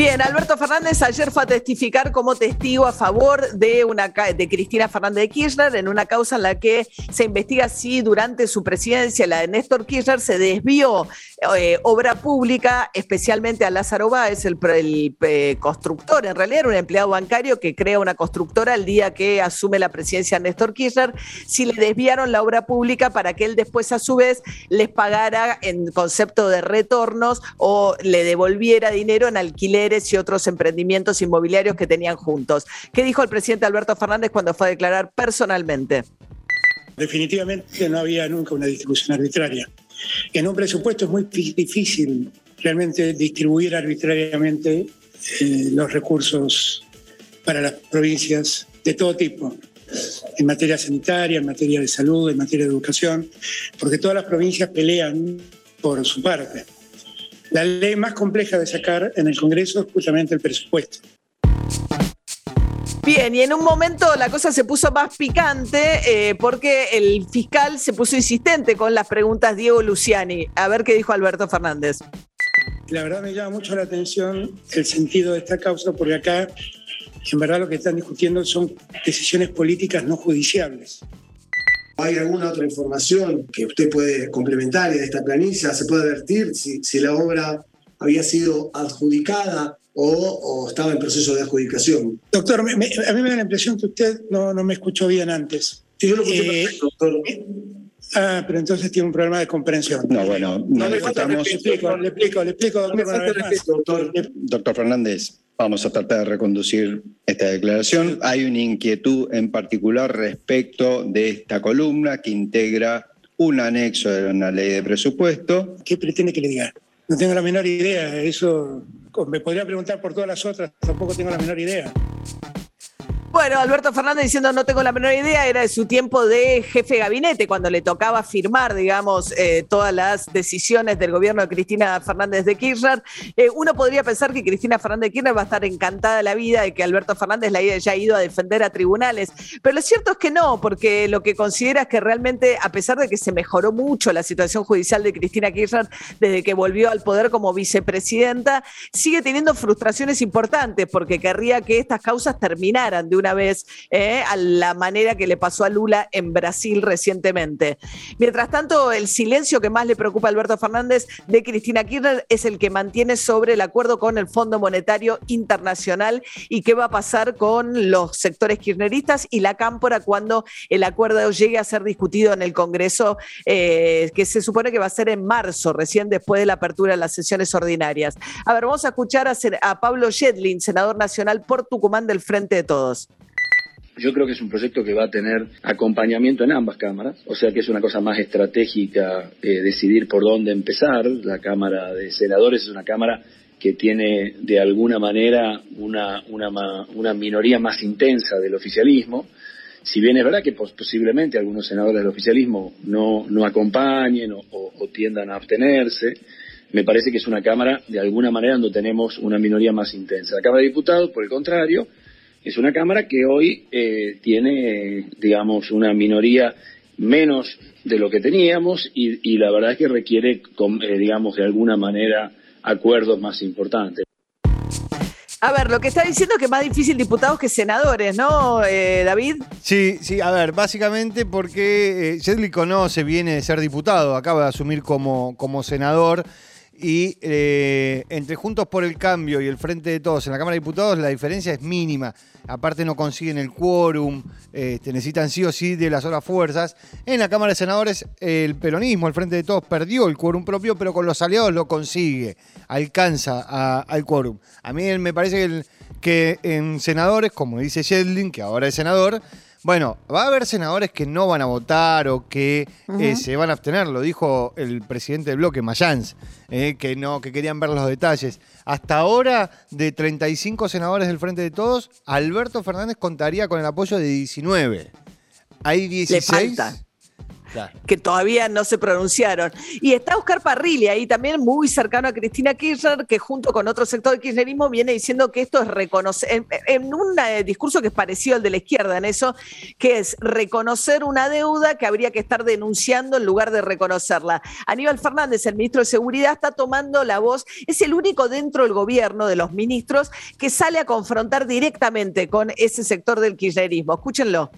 Bien, Alberto Fernández ayer fue a testificar como testigo a favor de, una, de Cristina Fernández de Kirchner en una causa en la que se investiga si durante su presidencia, la de Néstor Kirchner, se desvió eh, obra pública, especialmente a Lázaro Báez, el, el eh, constructor, en realidad era un empleado bancario que crea una constructora el día que asume la presidencia Néstor Kirchner, si le desviaron la obra pública para que él después a su vez les pagara en concepto de retornos o le devolviera dinero en alquiler y otros emprendimientos inmobiliarios que tenían juntos. ¿Qué dijo el presidente Alberto Fernández cuando fue a declarar personalmente? Definitivamente no había nunca una distribución arbitraria. En un presupuesto es muy difícil realmente distribuir arbitrariamente eh, los recursos para las provincias de todo tipo, en materia sanitaria, en materia de salud, en materia de educación, porque todas las provincias pelean por su parte. La ley más compleja de sacar en el Congreso es justamente el presupuesto. Bien, y en un momento la cosa se puso más picante eh, porque el fiscal se puso insistente con las preguntas Diego Luciani. A ver qué dijo Alberto Fernández. La verdad me llama mucho la atención el sentido de esta causa porque acá en verdad lo que están discutiendo son decisiones políticas no judiciables. ¿Hay alguna otra información que usted puede complementar en esta planilla? ¿Se puede advertir si, si la obra había sido adjudicada o, estaba en proceso de adjudicación? Doctor, a mí me da la impresión que usted no, no me escuchó bien antes. Sí, yo lo escuché eh, doctor. Ah, pero entonces tiene un problema de comprensión. No, bueno, no, le, explico, le explico, le explico, doctor. Doctor Fernández, Vamos a tratar de reconducir esta declaración. Hay una inquietud en particular respecto de esta columna que integra un anexo de una ley de presupuesto. ¿Qué pretende que le diga? No tengo la menor idea. Eso me podría preguntar por todas las otras, tampoco tengo la menor idea. Bueno, Alberto Fernández diciendo no tengo la menor idea, era de su tiempo de jefe de gabinete, cuando le tocaba firmar, digamos, eh, todas las decisiones del gobierno de Cristina Fernández de Kirchner. Eh, uno podría pensar que Cristina Fernández de Kirchner va a estar encantada de la vida de que Alberto Fernández la haya ido a defender a tribunales, pero lo cierto es que no, porque lo que considera es que realmente, a pesar de que se mejoró mucho la situación judicial de Cristina Kirchner desde que volvió al poder como vicepresidenta, sigue teniendo frustraciones importantes porque querría que estas causas terminaran de una vez eh, a la manera que le pasó a Lula en Brasil recientemente. Mientras tanto, el silencio que más le preocupa a Alberto Fernández de Cristina Kirchner es el que mantiene sobre el acuerdo con el Fondo Monetario Internacional y qué va a pasar con los sectores kirchneristas y la cámpora cuando el acuerdo llegue a ser discutido en el Congreso, eh, que se supone que va a ser en marzo, recién después de la apertura de las sesiones ordinarias. A ver, vamos a escuchar a, a Pablo Yedlin, senador nacional por Tucumán del Frente de Todos. Yo creo que es un proyecto que va a tener acompañamiento en ambas cámaras, o sea que es una cosa más estratégica eh, decidir por dónde empezar. La Cámara de Senadores es una Cámara que tiene de alguna manera una, una, minoría más intensa del oficialismo. Si bien es verdad que posiblemente algunos senadores del oficialismo no, no acompañen o tiendan a abstenerse, me parece que es una Cámara de alguna manera donde tenemos una minoría más intensa. La Cámara de Diputados, por el contrario, es una Cámara que hoy eh, tiene, digamos, una minoría menos de lo que teníamos y, la verdad es que requiere, eh, digamos, de alguna manera acuerdos más importantes. A ver, lo que está diciendo es que es más difícil diputados que senadores, ¿no, eh, David? Sí, sí, a ver, básicamente porque eh, conoce, viene de ser diputado, acaba de asumir como, como senador y eh, entre Juntos por el Cambio y el Frente de Todos en la Cámara de Diputados la diferencia es mínima. Aparte no consiguen el quórum, este, necesitan sí o sí de las otras fuerzas. En la Cámara de Senadores el peronismo, el Frente de Todos perdió el quórum propio, pero con los aliados lo consigue, alcanza al quórum. A mí me parece que, en senadores, como dice Shedlin, que ahora es senador, bueno, va a haber senadores que no van a votar o que eh, se van a abstener, lo dijo el presidente del bloque, Mayans, eh, que no, que querían ver los detalles. Hasta ahora, de 35 senadores del Frente de Todos, Alberto Fernández contaría con el apoyo de 19. Hay Le 16. falta. Claro. que todavía no se pronunciaron. Y está Oscar Parrilli ahí también muy cercano a Cristina Kirchner, que junto con otro sector del kirchnerismo viene diciendo que esto es reconocer, en, en un eh, discurso que es parecido al de la izquierda en eso, que es reconocer una deuda que habría que estar denunciando en lugar de reconocerla. Aníbal Fernández, el ministro de Seguridad, está tomando la voz, es el único dentro del gobierno de los ministros que sale a confrontar directamente con ese sector del kirchnerismo. Escúchenlo.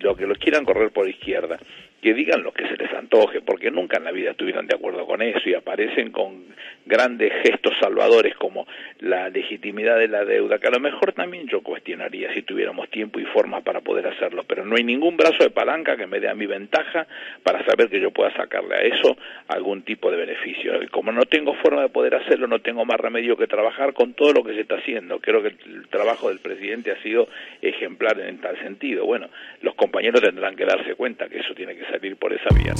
Lo que los quieran correr por izquierda que digan lo que se les antoje, porque nunca en la vida estuvieron de acuerdo con eso y aparecen con grandes gestos salvadores como la legitimidad de la deuda, que a lo mejor también yo cuestionaría si tuviéramos tiempo y forma para poder hacerlo, pero no hay ningún brazo de palanca que me dé a mi ventaja para saber que yo pueda sacarle a eso algún tipo de beneficio. Como no tengo forma de poder hacerlo, no tengo más remedio que trabajar con todo lo que se está haciendo. Creo que el trabajo del presidente ha sido ejemplar en tal sentido. Bueno, los compañeros tendrán que darse cuenta que eso tiene que salir por esa vía.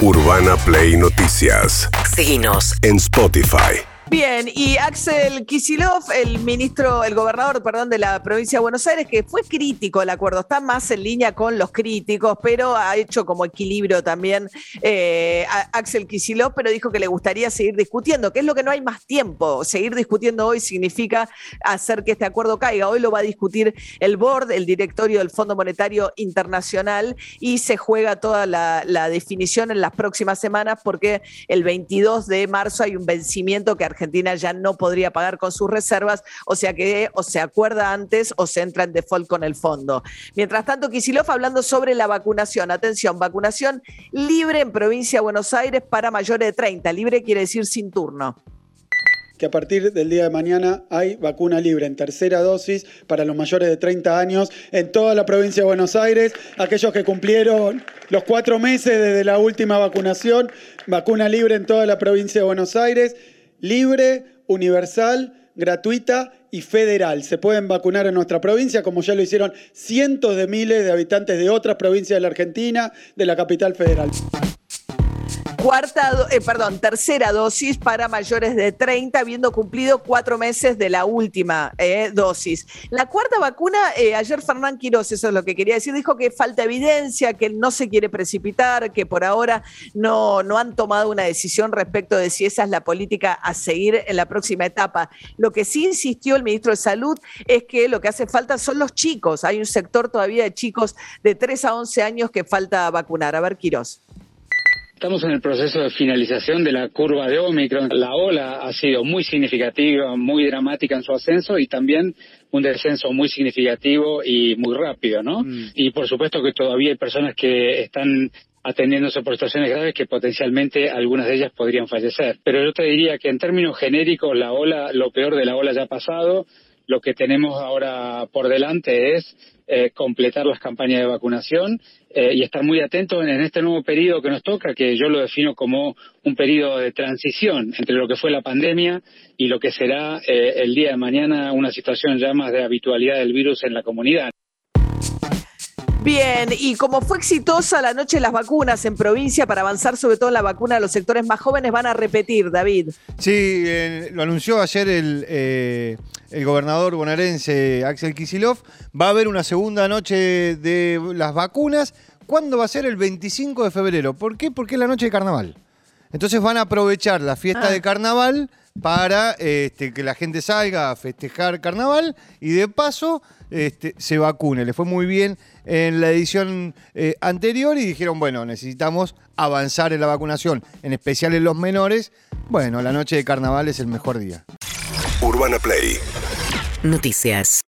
Urbana Play Noticias. Seguinos. En Spotify. Bien, y Axel Kisilov, el ministro, el gobernador, perdón, de la provincia de Buenos Aires, que fue crítico al acuerdo, está más en línea con los críticos, pero ha hecho como equilibrio también eh, Axel Kisilov, pero dijo que le gustaría seguir discutiendo, que es lo que no hay más tiempo. Seguir discutiendo hoy significa hacer que este acuerdo caiga. Hoy lo va a discutir el board, el directorio del Fondo Monetario Internacional, y se juega toda la, la definición en las próximas semanas, porque el 22 de marzo hay un vencimiento que Argentina ya no podría pagar con sus reservas, o sea que o se acuerda antes o se entra en default con el fondo. Mientras tanto, Kisilov hablando sobre la vacunación. Atención, vacunación libre en provincia de Buenos Aires para mayores de 30. Libre quiere decir sin turno que a partir del día de mañana hay vacuna libre en tercera dosis para los mayores de 30 años en toda la provincia de Buenos Aires. Aquellos que cumplieron los cuatro meses desde la última vacunación, vacuna libre en toda la provincia de Buenos Aires libre, universal, gratuita y federal. Se pueden vacunar en nuestra provincia, como ya lo hicieron cientos de miles de habitantes de otras provincias de la Argentina, de la capital federal cuarta, eh, perdón, tercera dosis para mayores de 30, habiendo cumplido cuatro meses de la última eh, dosis. La cuarta vacuna, eh, ayer Fernán Quiroz, eso es lo que quería decir, dijo que falta evidencia, que no se quiere precipitar, que por ahora no, no han tomado una decisión respecto de si esa es la política a seguir en la próxima etapa. Lo que sí insistió el ministro de Salud es que lo que hace falta son los chicos. Hay un sector todavía de chicos de 3 a 11 años que falta vacunar. A ver, Quiroz. Estamos en el proceso de finalización de la curva de Omicron. La ola ha sido muy significativa, muy dramática en su ascenso y también un descenso muy significativo y muy rápido, ¿no? Mm. Y por supuesto que todavía hay personas que están atendiéndose por situaciones graves que potencialmente algunas de ellas podrían fallecer. Pero yo te diría que en términos genéricos la ola, lo peor de la ola ya ha pasado. Lo que tenemos ahora por delante es eh, completar las campañas de vacunación eh, y estar muy atentos en, este nuevo periodo que nos toca, que yo lo defino como un periodo de transición entre lo que fue la pandemia y lo que será eh, el día de mañana una situación ya más de habitualidad del virus en la comunidad. Bien, y como fue exitosa la noche de las vacunas en provincia para avanzar sobre todo en la vacuna de los sectores más jóvenes, van a repetir, David. Sí, eh, lo anunció ayer el, eh, el gobernador bonaerense Axel Kisilov. Va a haber una segunda noche de las vacunas. ¿Cuándo va a ser? El 25 de febrero. ¿Por qué? Porque es la noche de carnaval. Entonces van a aprovechar la fiesta Ah. de carnaval para este, que la gente salga a festejar carnaval y de paso este, se vacune. Le fue muy bien en la edición eh, anterior y dijeron, bueno, necesitamos avanzar en la vacunación, en especial en los menores. Bueno, la noche de carnaval es el mejor día. Urbana Play Noticias.